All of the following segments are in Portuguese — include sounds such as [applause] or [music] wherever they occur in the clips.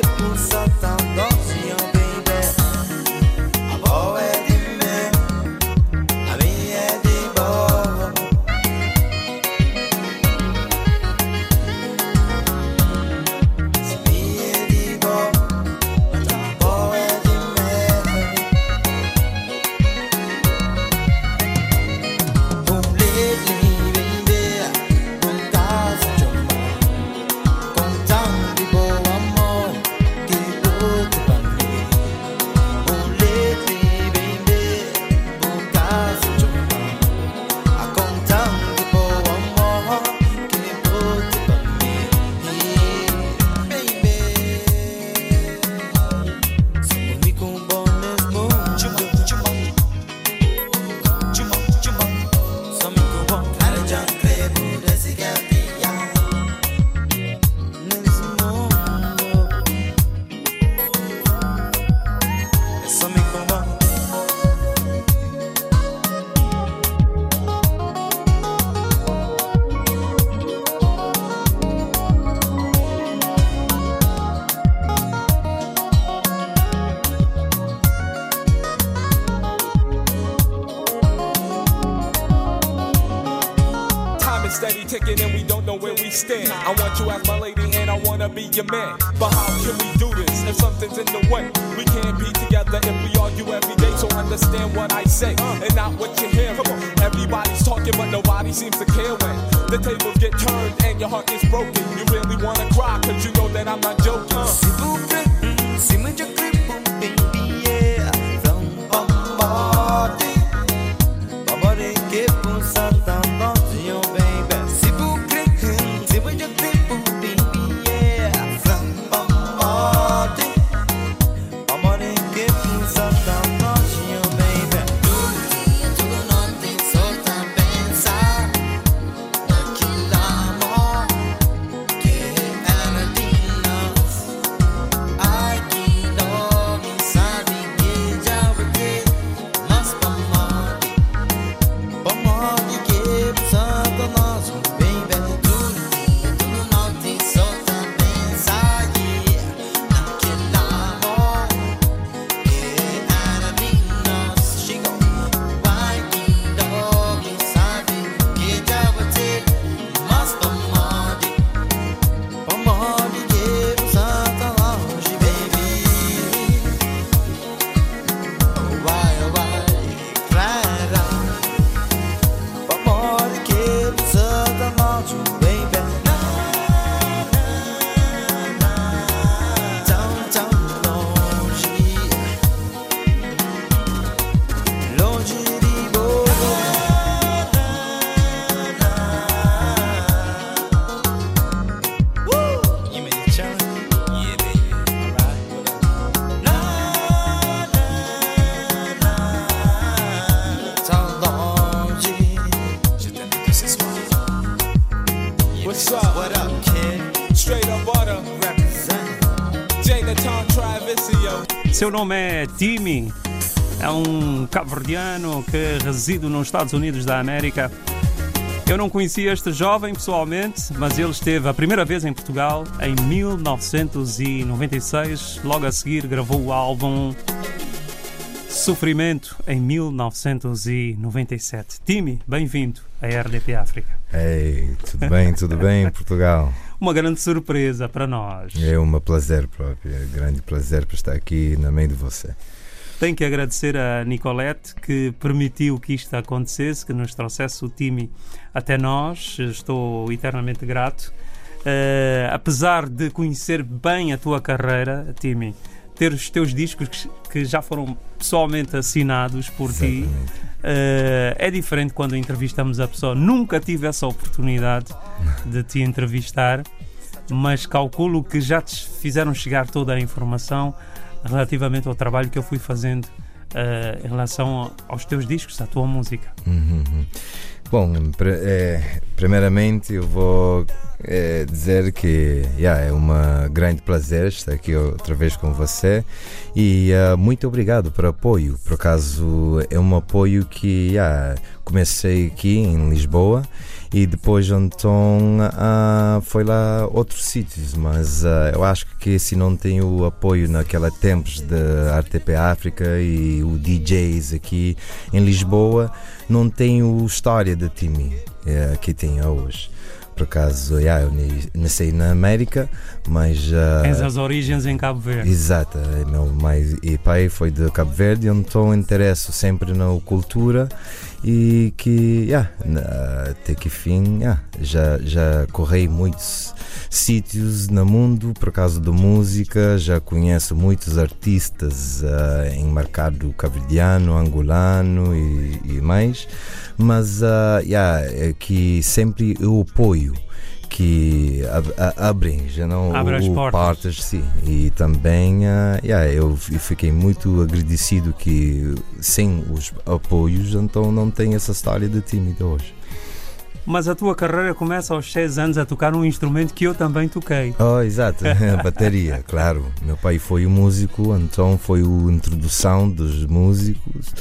Por tant tá d'océans. Know where we stand. I want you as my lady and I wanna be your man. But how can we do this if something's in the way? We can't be together if we argue every day. So understand what I say and not what you hear. Everybody's talking, but nobody seems to care when the tables get turned and your heart gets broken. You really wanna cry, cause you know that I'm not joking. Seu nome é Timmy, é um cabo-verdiano que reside nos Estados Unidos da América. Eu não conhecia este jovem pessoalmente, mas ele esteve a primeira vez em Portugal em 1996. Logo a seguir gravou o álbum Sofrimento em 1997. Timmy, bem-vindo à RDP África. Ei, tudo bem, tudo bem em Portugal? [laughs] uma grande surpresa para nós. É um prazer próprio, é um grande prazer por estar aqui no meio de você. Tenho que agradecer a Nicolette que permitiu que isto acontecesse, que nos trouxesse o time até nós. Estou eternamente grato. Uh, apesar de conhecer bem a tua carreira, Timmy, ter os teus discos que, que já foram pessoalmente assinados por Exatamente. ti. Uh, é diferente quando entrevistamos a pessoa. Nunca tive essa oportunidade de te entrevistar, mas calculo que já te fizeram chegar toda a informação relativamente ao trabalho que eu fui fazendo uh, em relação aos teus discos, à tua música. Uhum. Bom, é, primeiramente eu vou é, dizer que yeah, é uma grande prazer estar aqui outra vez com você e uh, muito obrigado por apoio. Por acaso é um apoio que yeah, comecei aqui em Lisboa e depois então uh, foi lá outros sítios, mas uh, eu acho que se não tem o apoio naquela tempos da RTP África e o DJs aqui em Lisboa, não tem o história de Timmy uh, que tem hoje por acaso, yeah, eu nasci na América, mas. Uh, Tens as origens em Cabo Verde. Exato, meu mãe e pai foi de Cabo Verde, então interesso sempre na cultura e que, yeah, até que fim, yeah, já, já corri muitos sítios no mundo por causa da música, já conheço muitos artistas uh, em mercado caverdiano, angolano e, e mais. Mas uh, yeah, é que sempre eu apoio que abrem já não Abre as o, portas. sim. E também uh, yeah, eu, fiquei muito agradecido que sem os apoios então não tem essa história de tímido hoje mas a tua carreira começa aos 6 anos a tocar um instrumento que eu também toquei. Oh, exato, [laughs] a bateria, claro. Meu pai foi o músico, então foi a introdução dos músicos,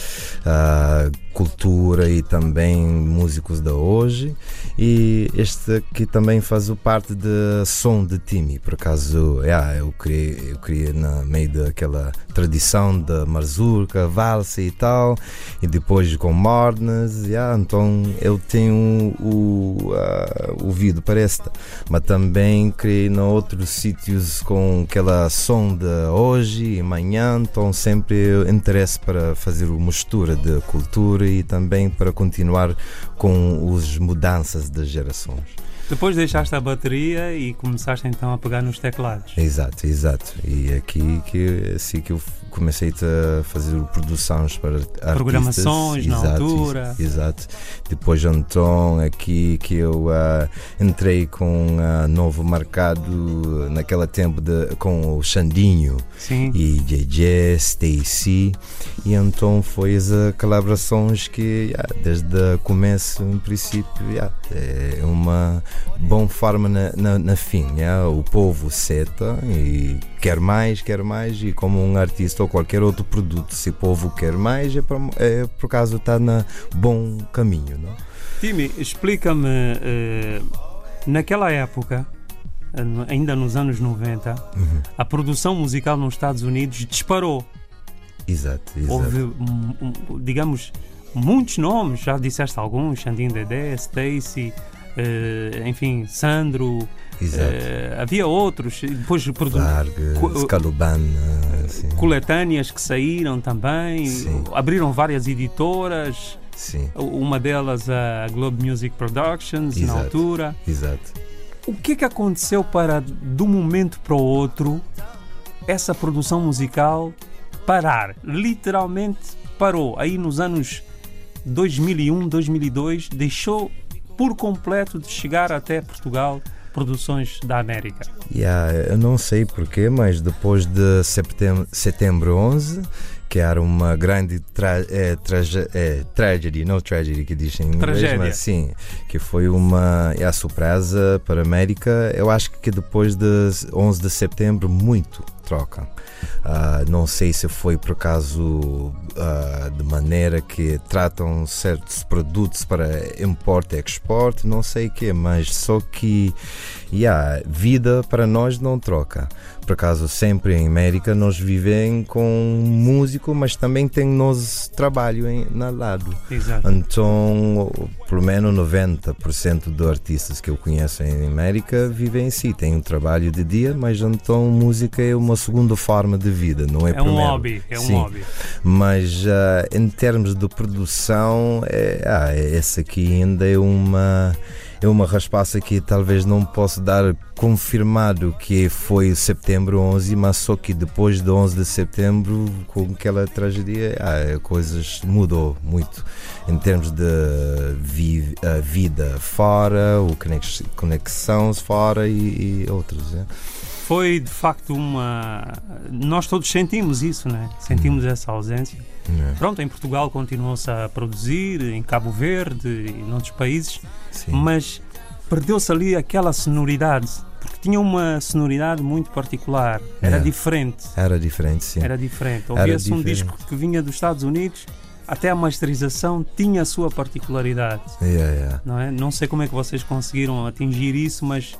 a cultura e também músicos da hoje. E este aqui também faz parte do som de Timmy, por acaso yeah, eu criei, eu criei no meio daquela tradição da marzurca, valsa e tal, e depois com mornas, yeah, então eu tenho o uh, o vídeo para esta, mas também criei em outros sítios com aquela sonda hoje e amanhã, então sempre interesse para fazer uma mistura de cultura e também para continuar com as mudanças das gerações. Depois deixaste a bateria e começaste então a pegar nos teclados. Exato, exato. E aqui que assim que eu comecei a fazer produções para artistas. Programações exato, na altura. Exato. Depois então aqui que eu uh, entrei com um uh, novo mercado naquele tempo de, com o Xandinho Sim. e JJ, Stacy e então foi as colaborações que yeah, desde o começo, em princípio, yeah, é uma boa forma na, na, na fim. O povo seta e quer mais, quer mais e como um artista ou qualquer outro produto, se o povo quer mais, é por, é por causa está na bom caminho. Não? Timmy, explica-me, uh, naquela época, ainda nos anos 90, uhum. a produção musical nos Estados Unidos disparou. Exato, exato. Houve, digamos, muitos nomes, já disseste alguns, Xandinho Dedé, Stacy, uh, enfim, Sandro. Uh, havia outros, depois Vargas, Caluban, assim. coletâneas que saíram também, sim. abriram várias editoras. Sim. Uma delas a Globe Music Productions exato, na altura. Exato. O que é que aconteceu para de um momento para o outro essa produção musical parar? Literalmente parou. Aí nos anos 2001, 2002 deixou por completo de chegar até Portugal produções da América. Yeah, eu não sei porquê, mas depois de setembro, setembro 11 que era uma grande tra é, é, tragedy, não tragedy que dizem em inglês, Tragédia. mas sim, que foi uma é a surpresa para a América. Eu acho que depois de 11 de setembro muito troca. Uh, não sei se foi por acaso uh, de maneira que tratam certos produtos para import e export, não sei o que, mas só que yeah, vida para nós não troca. Por acaso, sempre em América, nós vivemos com músico, mas também tem nosso trabalho em, na lado. Exato. Então, pelo menos 90% dos artistas que eu conheço em América vivem em si. Tem um trabalho de dia, mas então música é uma segunda forma de vida, não é, é primeiro. um hobby, é um Sim. hobby. Mas uh, em termos de produção, é, ah, essa aqui ainda é uma é uma raspaça que talvez não posso dar confirmado que foi setembro 11, mas só que depois de 11 de setembro, com aquela tragédia, ah, coisas mudou muito em termos de vi vida fora, o conexão fora e, e outros. É foi de facto uma. Nós todos sentimos isso, né? Sentimos essa ausência. É. Pronto, em Portugal continuou-se a produzir, em Cabo Verde e em outros países, Sim. mas perdeu-se ali aquela sonoridade, porque tinha uma sonoridade muito particular, era é. diferente. Era diferente, sim. Era diferente. Ouvia-se um disco que vinha dos Estados Unidos, até a masterização tinha a sua particularidade. Yeah, yeah. Não, é? não sei como é que vocês conseguiram atingir isso, mas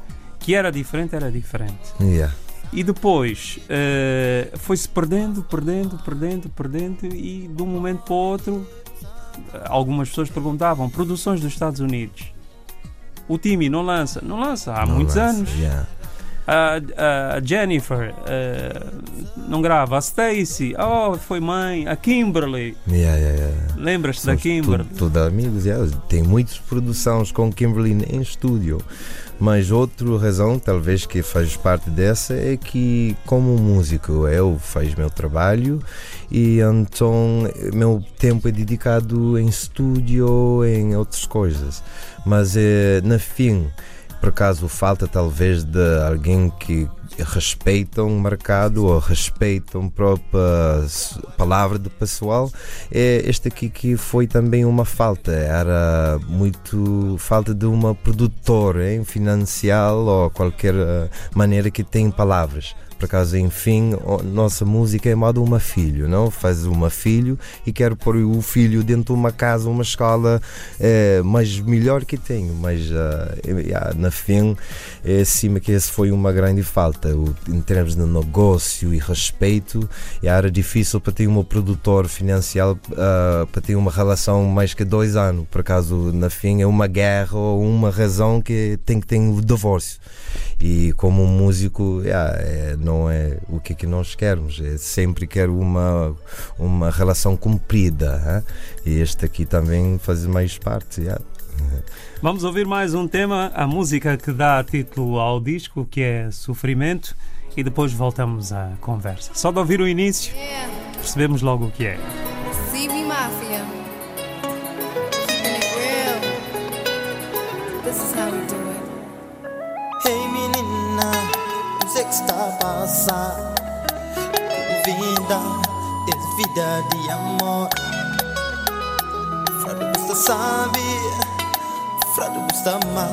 que era diferente, era diferente. Yeah. E depois uh, foi-se perdendo, perdendo, perdendo, perdendo, e de um momento para o outro, algumas pessoas perguntavam: produções dos Estados Unidos. O time não lança? Não lança, há não muitos lança, anos. Yeah. A, a Jennifer uh, não grava. A Stacy, oh, foi mãe. A Kimberly. Yeah, yeah, Lembras-te da Kimberly? Tudo, tudo amigos, tem muitas produções com Kimberly em estúdio. Mas outra razão, talvez que faz parte dessa, é que como músico eu faço meu trabalho e então meu tempo é dedicado em estúdio, em outras coisas. Mas é, na fim, por acaso falta talvez de alguém que respeitam o mercado ou respeitam a própria palavra do pessoal, é este aqui que foi também uma falta. Era muito falta de uma produtora hein, financial ou qualquer eh, maneira que tem palavras por acaso, enfim, nossa música é modo uma filho, não? Faz uma filho e quero pôr o filho dentro de uma casa, uma escola é, mais melhor que tenho, mas uh, na fim é acima que esse foi uma grande falta, o, em termos de negócio e respeito, era difícil para ter um produtor financiar uh, para ter uma relação mais que dois anos, por acaso na fim é uma guerra ou uma razão que tem que ter um divórcio. E como um músico, yeah, é, não é o que, é que nós queremos, é sempre quero uma, uma relação cumprida. Hein? E este aqui também faz mais parte. Yeah. Vamos ouvir mais um tema, a música que dá título ao disco, que é Sofrimento, e depois voltamos à conversa. Só de ouvir o início, percebemos logo o que é. CB Mafia. This is how we do está a passar? Vida é vida de amor. Frado você sabe, frado você ama.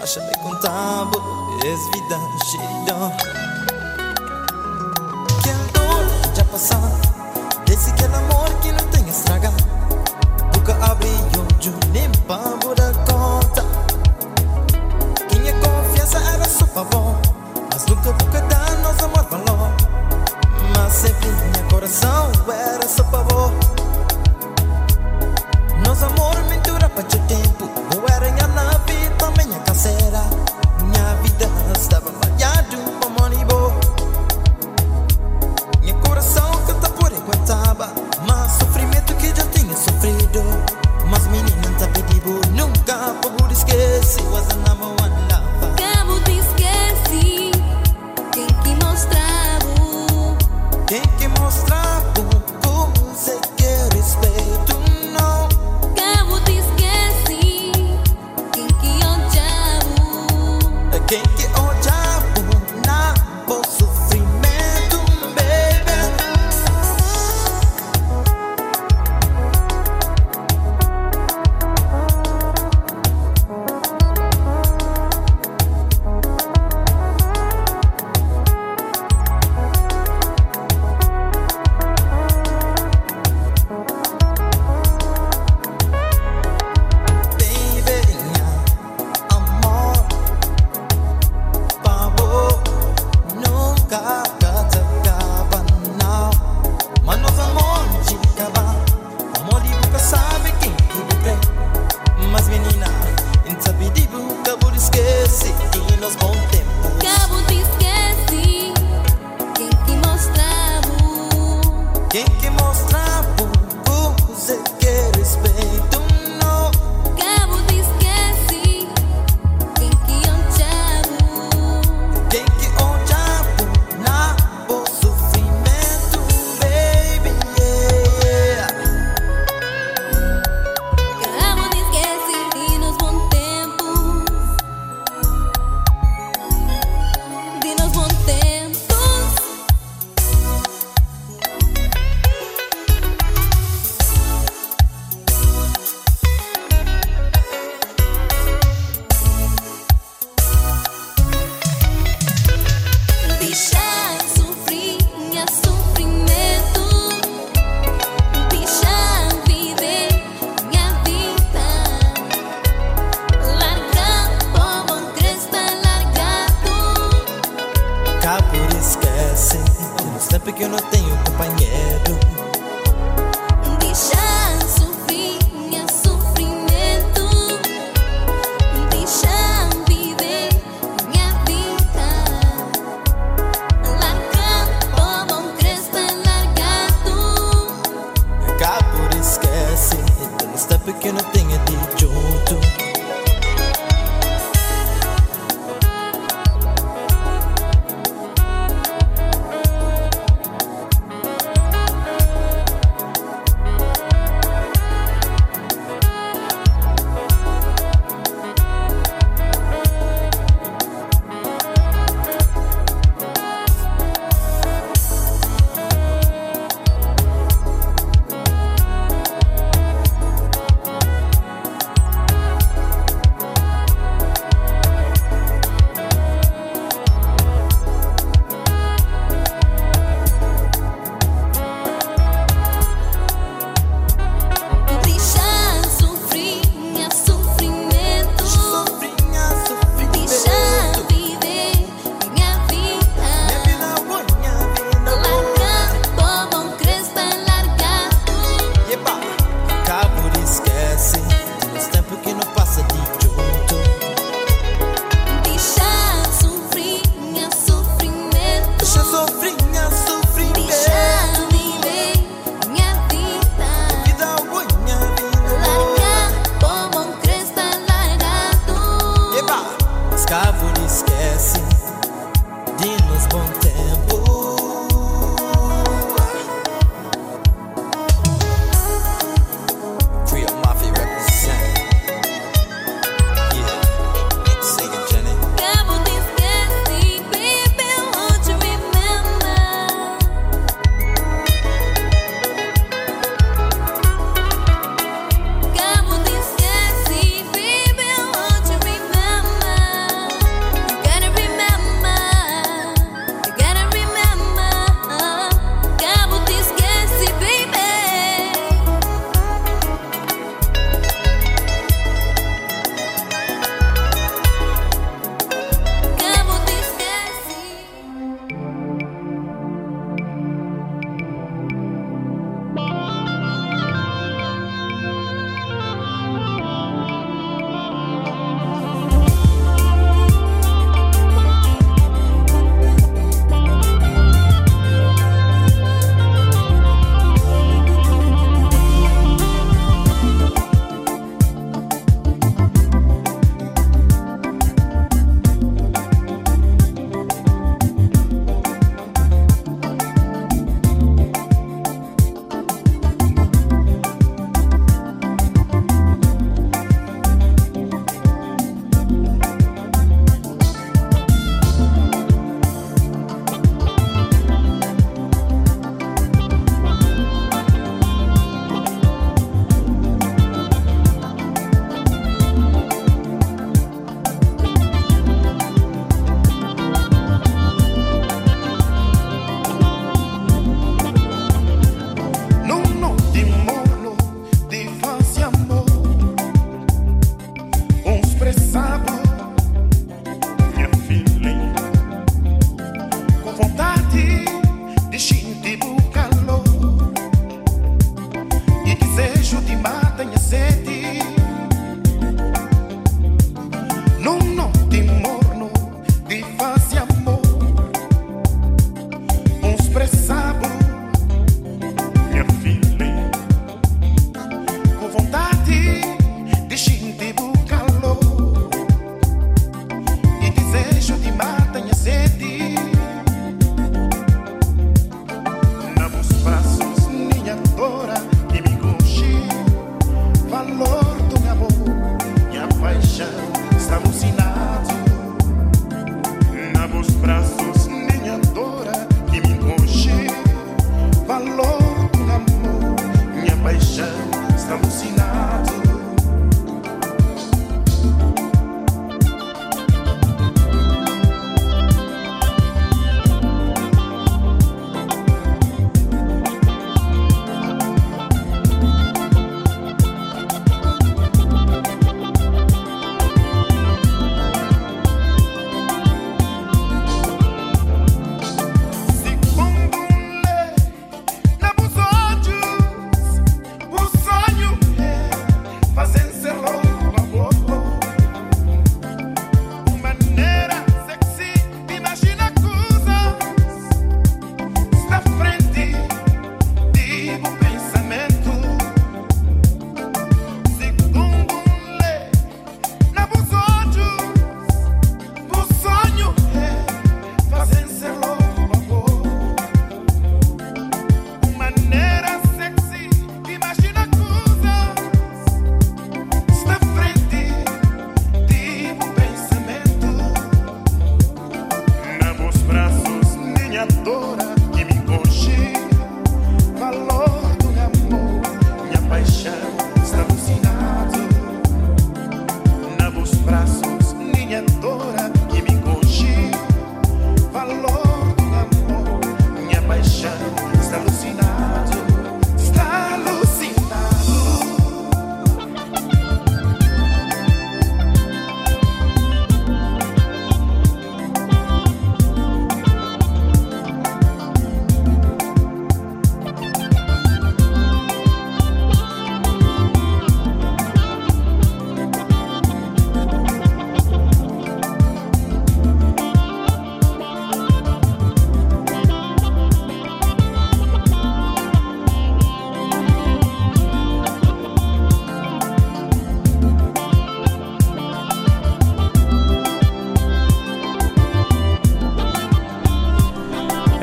Mas já me contava, é vida de dor. Que a dor já passou, desse aquele amor que não tem estragar. Nunca abre olho, nem para dar conta. Minha confiança era só favor Nunca vou dar nosso amor valor. Mas sempre minha coração era só favor Nosso amor mentura para o tempo. Eu era minha nave, também minha canseira Minha vida estava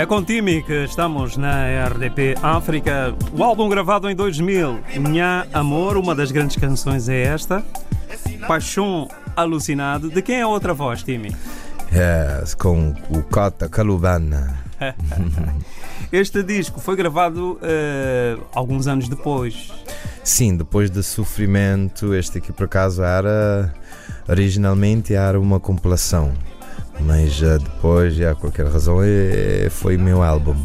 É com Timi que estamos na RDP África. O álbum gravado em 2000, Nha Amor, uma das grandes canções é esta. Paixão Alucinado. De quem é a outra voz, Timi? É, com o Cota Calubana. [laughs] Este disco foi gravado eh, alguns anos depois. Sim, depois de sofrimento, este aqui por acaso era. Originalmente era uma compilação, mas já depois, já qualquer razão, é- foi meu álbum.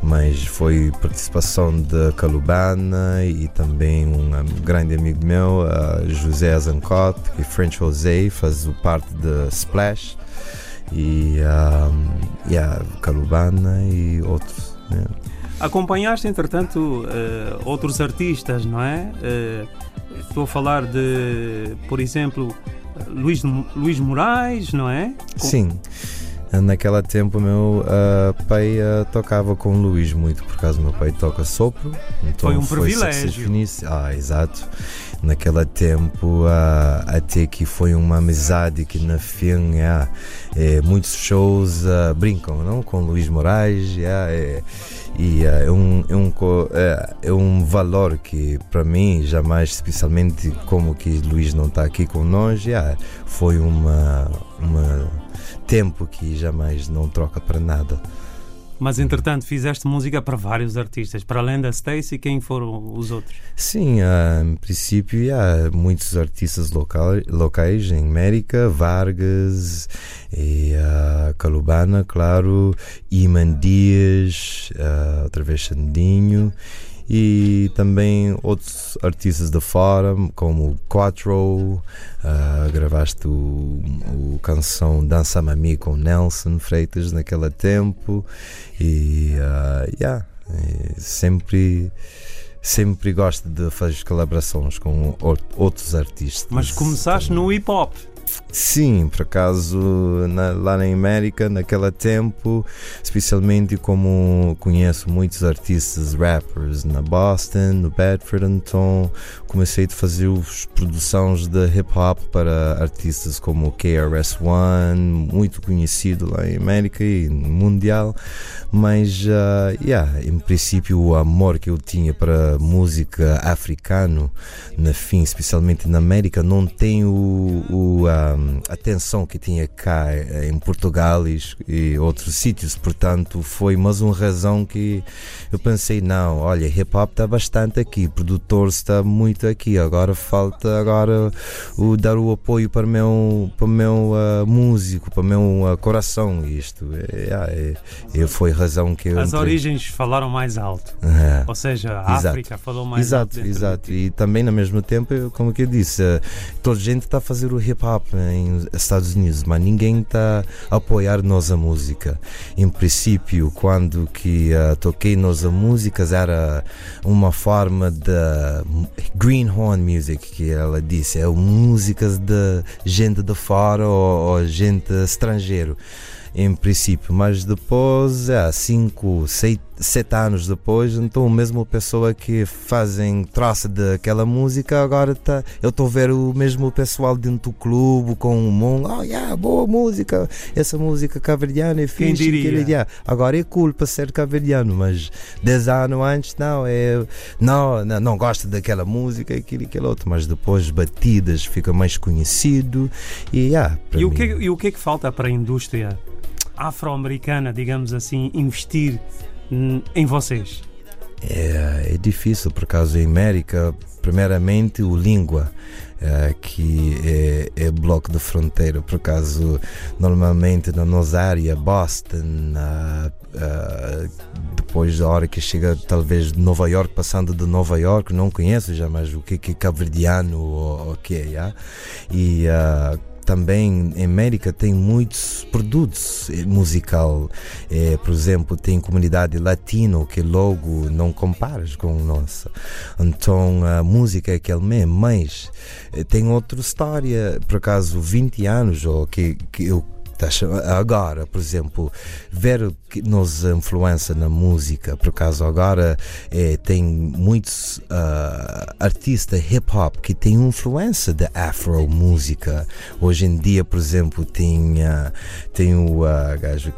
Mas foi participação de Calubana e também um grande amigo meu, ah, José Zancote, e French José, faz parte de Splash. E um, yeah, Calubana e outros. né? Acompanhaste, entretanto, eh, outros artistas, não é? Eh, estou a falar de, por exemplo, Luís, Luís Moraes, não é? Com- Sim. Naquela tempo meu ah, pai ah, tocava com o Luís muito, por causa meu pai toca sopro. Então Foi um privilégio. Ah, exato. Naquele tempo ah, até que foi uma amizade que na fim ah, é, muitos shows ah, brincam não? Com Luís Moraes ah, é, e ah, é, um, é, um, é, é um valor que para mim jamais especialmente como que Luís não está aqui com nós ah, foi uma, uma tempo que jamais não troca para nada Mas, entretanto, fizeste música para vários artistas. Para além da Stacy, quem foram os outros? Sim, ah, em princípio há muitos artistas local, locais em América, Vargas, e, ah, Calubana, claro, Iman Dias, ah, outra vez Xandinho, e também outros artistas de fora, como Quattro, ah, gravaste o, o canção Dança Mami com Nelson Freitas naquele tempo, e ah, yeah, e sempre sempre gosto de fazer colaborações com ou- outros artistas. Mas começaste no hip hop. Sim, por acaso na- lá na América, naquele tempo, especialmente como conheço muitos artistas rappers na Boston, no Bedford, então comecei a fazer os produções de hip hop para artistas como KRS-One, muito conhecido lá em América e mundial, mas ah, yeah, em princípio o amor que eu tinha para música africano, na fim, especialmente na América, não tem o, o, ah, a atenção que tinha cá eh, em Portugal e, e outros sítios, portanto foi mais uma razão que eu pensei, não, olha, hip hop está bastante aqui, produtor está muito aqui, agora falta agora o dar o apoio para o meu, para meu ah, músico, para o meu ah, coração, isto é, é, é, foi a razão que eu As entrei. origens falaram mais alto. [laughs] Ah. Ou seja, a Exato. África falou mais alto. Exato, de exato. ti. E também, no mesmo tempo, como que eu disse, toda a gente está a fazer o hip hop em Estados Unidos, mas ninguém está a apoiar nossa música. Em princípio, quando que eh, toquei nossa músicas, era uma forma de greenhorn music, que ela disse, é músicas de gente de fora ou, ou gente estrangeiro em princípio, mas depois, há 5, 7 anos depois, então a mesma pessoa que fazem traça daquela música, agora tá, eu estou a ver o mesmo pessoal dentro do clube com o mundo, oh yeah, boa música, essa música caverdiana é Quem fixe, diria? aquele, yeah. agora é cool para ser caverdiano, mas 10 anos antes, não, é, não, não, não gosto daquela música, aquilo e aquele outro, mas depois batidas fica mais conhecido e, yeah, E o, que, e o que é que falta para a indústria afro-americana, digamos assim, investir em vocês? É, é difícil, por causa em América, primeiramente o língua, eh, que é, é bloco de fronteira, por acaso normalmente na nossa área, Boston, ah, depois da hora que chega talvez de Nova York, passando de Nova York, não conheço jamais o que que é caverdiano ou o que é, e também em América tem muitos produtos eh, musical. Eh, por exemplo, tem comunidade latino que logo não comparas com a nossa. Então a música é aquele mesmo, mas eh, tem outra história. Por acaso, 20 anos ou que, que eu agora, por exemplo, ver que nos influencia na música, por acaso agora eh, tem muitos ah, artistas hip hop que têm influência da afro música. Hoje em dia, por exemplo, tem, ah, tem o ah, gajo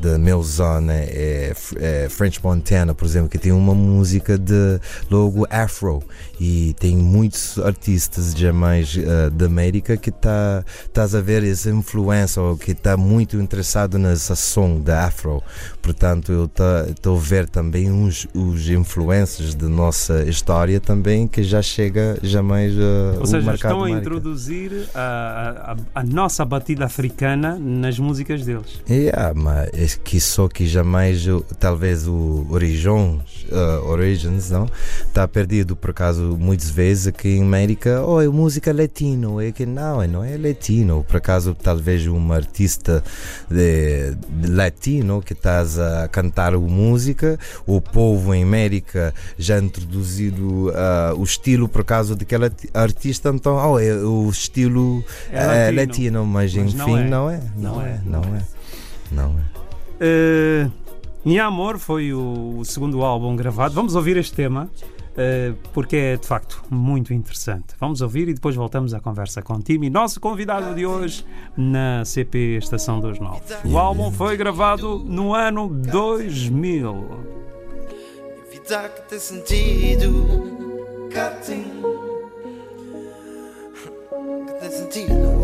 da meu zona, é, F- é French Montana, por exemplo, que tem uma música de logo afro e tem muitos artistas já mais ah, da América que tá a ver essa influência que está muito interessado nessa som da afro. Portanto eu estou a ver também uns os influências da nossa história também que já chega já mais ah, Ou seja, estão a introduzir a, a- a nossa batida africana nas músicas deles. Yeah, mas é que só que jamais talvez o Origins, uh, Origins não está perdido por acaso muitas vezes aqui em América oh é música latino. É que não não é latino. Por acaso talvez um artista de, de latino que estás a cantar música o povo em América já introduzido uh, o estilo por causa daquela arti- artista então oh é o estilo É eh, latino. latino, mas, Mas não enfim é. não é Não é, não não é não é Minha Amor foi o segundo álbum gravado. Vamos ouvir este tema. Uh, porque é de facto muito interessante. Vamos ouvir e depois voltamos à conversa com o Timi, nosso convidado de hoje na CP Estação 29. O álbum foi gravado no ano 2000. Vida que tem sentido. Que tem sentido.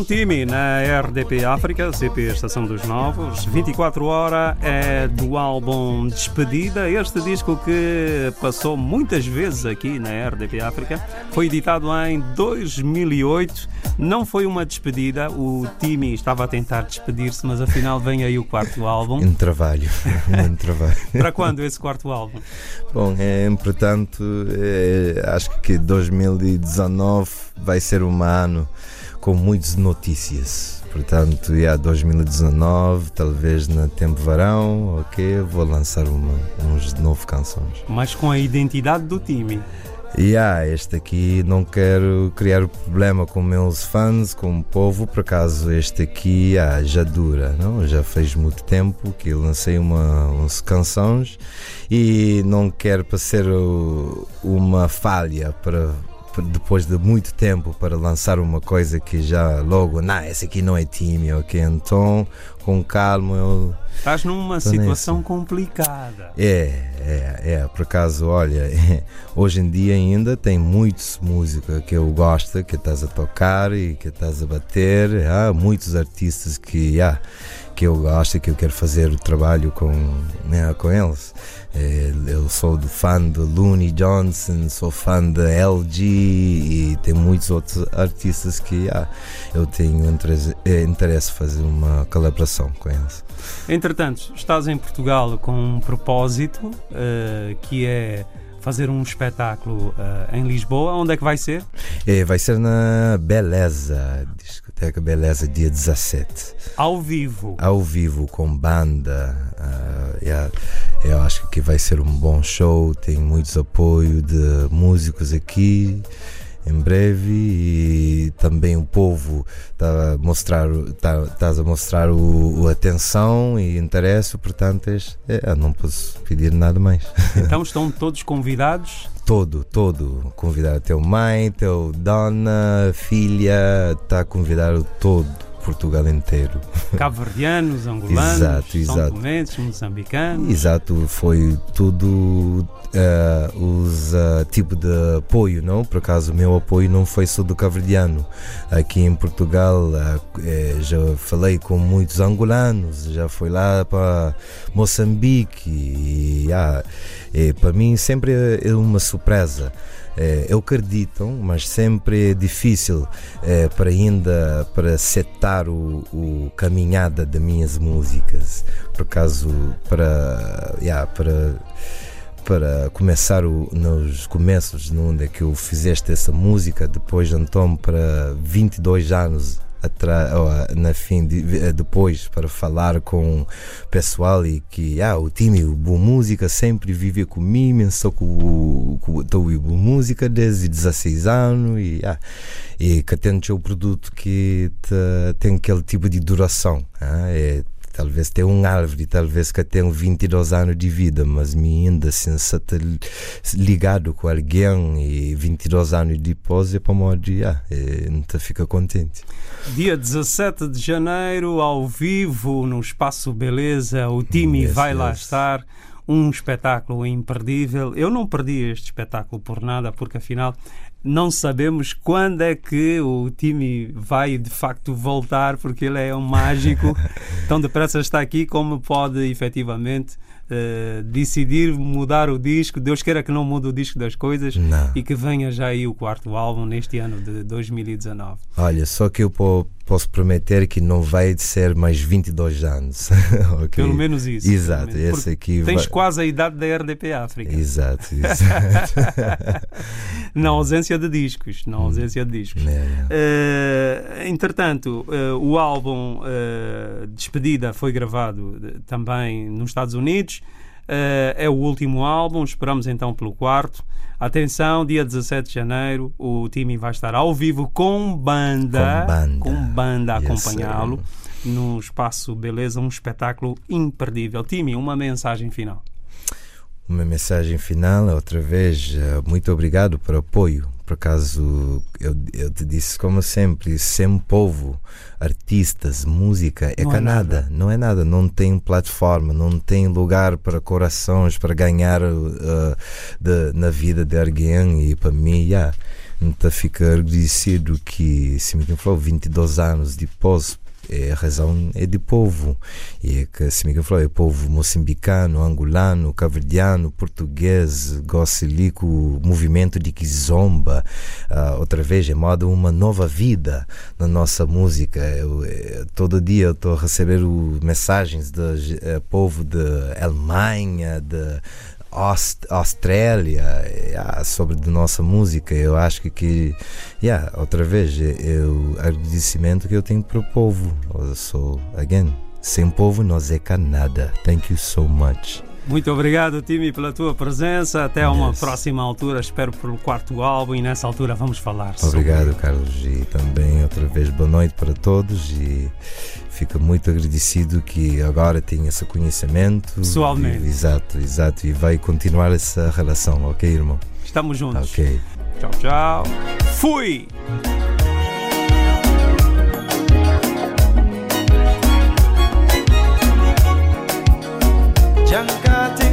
O time na RDP África, CP Estação dos Novos. 24 horas é do álbum Despedida. Este disco que passou muitas vezes aqui na RDP África foi editado em 2008. Não foi uma despedida, o time estava a tentar despedir-se, mas afinal vem aí o quarto álbum. [laughs] Um trabalho, [laughs] um trabalho. Para quando esse quarto álbum? Bom, é portanto, é, acho que 2019 vai ser um ano com muitas notícias. Portanto, já 2019, talvez no tempo verão, ok, vou lançar uma, uns nove canções. Mas com a identidade do time. E ah, este aqui não quero criar problema com meus fãs, com o povo, por acaso este aqui ah, já dura, não? já fez muito tempo que eu lancei uma, umas canções e não quero ser uma falha para depois de muito tempo para lançar uma coisa que já logo, não, esse aqui não é time, ok? Então, com calma, eu Estás numa situação complicada. é, é, é, por acaso, olha, [laughs] hoje em dia ainda tem muitos música que eu gosto, que estás a tocar e que estás a bater, há muitos artistas que, ah, que eu gosto e que eu quero fazer o trabalho com, né, com eles. É, Eu sou do fã de Looney Johnson, sou fã de LG e tem muitos outros artistas que ah, eu tenho interesse, eh, interesse em fazer uma colaboração com eles. Entretanto, estás em Portugal com um propósito eh, que é fazer um espetáculo eh, em Lisboa. Onde é que vai ser? É, vai ser na Beleza, discoteca Beleza, dia 17. Ao vivo. Ao vivo, com banda. ah, yeah. Eu acho que vai ser um bom show. Tem muitos apoio de músicos aqui. Em breve e também o povo está a mostrar, tá, estás a mostrar o, o atenção e interesse, portanto é, não posso pedir nada mais. [laughs] Então estão todos convidados. Todo, todo. Convidar teu mãe, teu dona, filha, está a convidar o todo, Portugal inteiro. Cabo-verdianos, [laughs] angolanos, Exato, exato. tomenses, moçambicanos. Exato, foi tudo eh, os eh, tipo de apoio, não? Por acaso o meu apoio não foi só do caverdiano. Aqui em Portugal eh, já falei com muitos angolanos, já fui lá para Moçambique e ah, eh, para mim sempre é uma surpresa. Eh, eu acredito, mas sempre é difícil eh, para ainda para setar o, o caminhada das minhas músicas. Por acaso, para, yeah, para, para começar o, nos começos, onde é que eu fizeste essa música, depois então para 22 anos ah, na fim de- eh, depois para falar com o pessoal e que ah, o time o Boa Música sempre vive comigo só com- estou em Boa Música desde 16 anos e, ah, e que tem o produto que te- tem aquele tipo de duração ah, é, Talvez tenha um árvore, talvez que tenha 22 anos de vida, mas me ainda assim se ligado com alguém e 22 anos depois é para morrer, ah, é, te fica contente. Dia 17 de janeiro, ao vivo, no Espaço Beleza, o time Yes, vai lá yes. estar. Um espetáculo imperdível. Eu não perdi este espetáculo por nada, porque afinal não sabemos quando é que o time vai de facto voltar, porque ele é um mágico. [laughs] Tão depressa está aqui como pode efetivamente eh, decidir mudar o disco. Deus queira que não mude o disco das coisas Não. e que venha já aí o quarto álbum neste ano de 2019. Olha, só que eu po- posso prometer que não vai ser mais 22 anos. [laughs] ok? Pelo menos isso. Exato, menos. esse aqui Tens vai- quase a idade da RDP África. Exato, [laughs] exato. Na [laughs] ausência de discos. Na ausência de discos. É, é. Eh, entretanto, eh, o álbum eh, Despedida foi gravado também nos Estados Unidos. Eh, é o último álbum, esperamos então pelo quarto. Atenção, dia 17 de janeiro, o time vai estar ao vivo com banda, Com banda. com banda a Yes, acompanhá-lo no espaço Beleza, um espetáculo imperdível. Time, uma mensagem final. Uma mensagem final, outra vez, muito obrigado por apoio. Por acaso, eu, eu te disse, como sempre, sem povo, artistas, música, é Não que é nada. não é nada, não tem plataforma, não tem lugar para corações, para ganhar eh, de- na vida de alguém. E para mim, yeah, Então fica agradecido que Simiquim falou 22 anos depois é, a razão é de povo. E é que Simiquim falou é povo moçambicano, angolano, caverdiano, português, gocilico, movimento de Kizomba ah, outra vez é modo uma nova vida na nossa música. Eu, eh, todo dia eu estou a receber o- mensagens do eh, povo da Alemanha de Aust- Austrália yeah, sobre de nossa música. Eu acho que, que yeah, outra vez, o agradecimento que eu tenho para o povo. Eu sou, again, sem povo não é nada. Thank you so much. Muito obrigado, Timmy, pela tua presença. Até uma Yes. próxima altura. Espero pelo quarto álbum e nessa altura vamos falar sobre Obrigado, Carlos. E também, outra vez, boa noite para todos. E fica muito agradecido que agora tenha esse conhecimento. Pessoalmente. E, exato, exato. E vai continuar essa relação, ok, irmão? Estamos juntos. Ok. Tchau, tchau. Fui! Jankati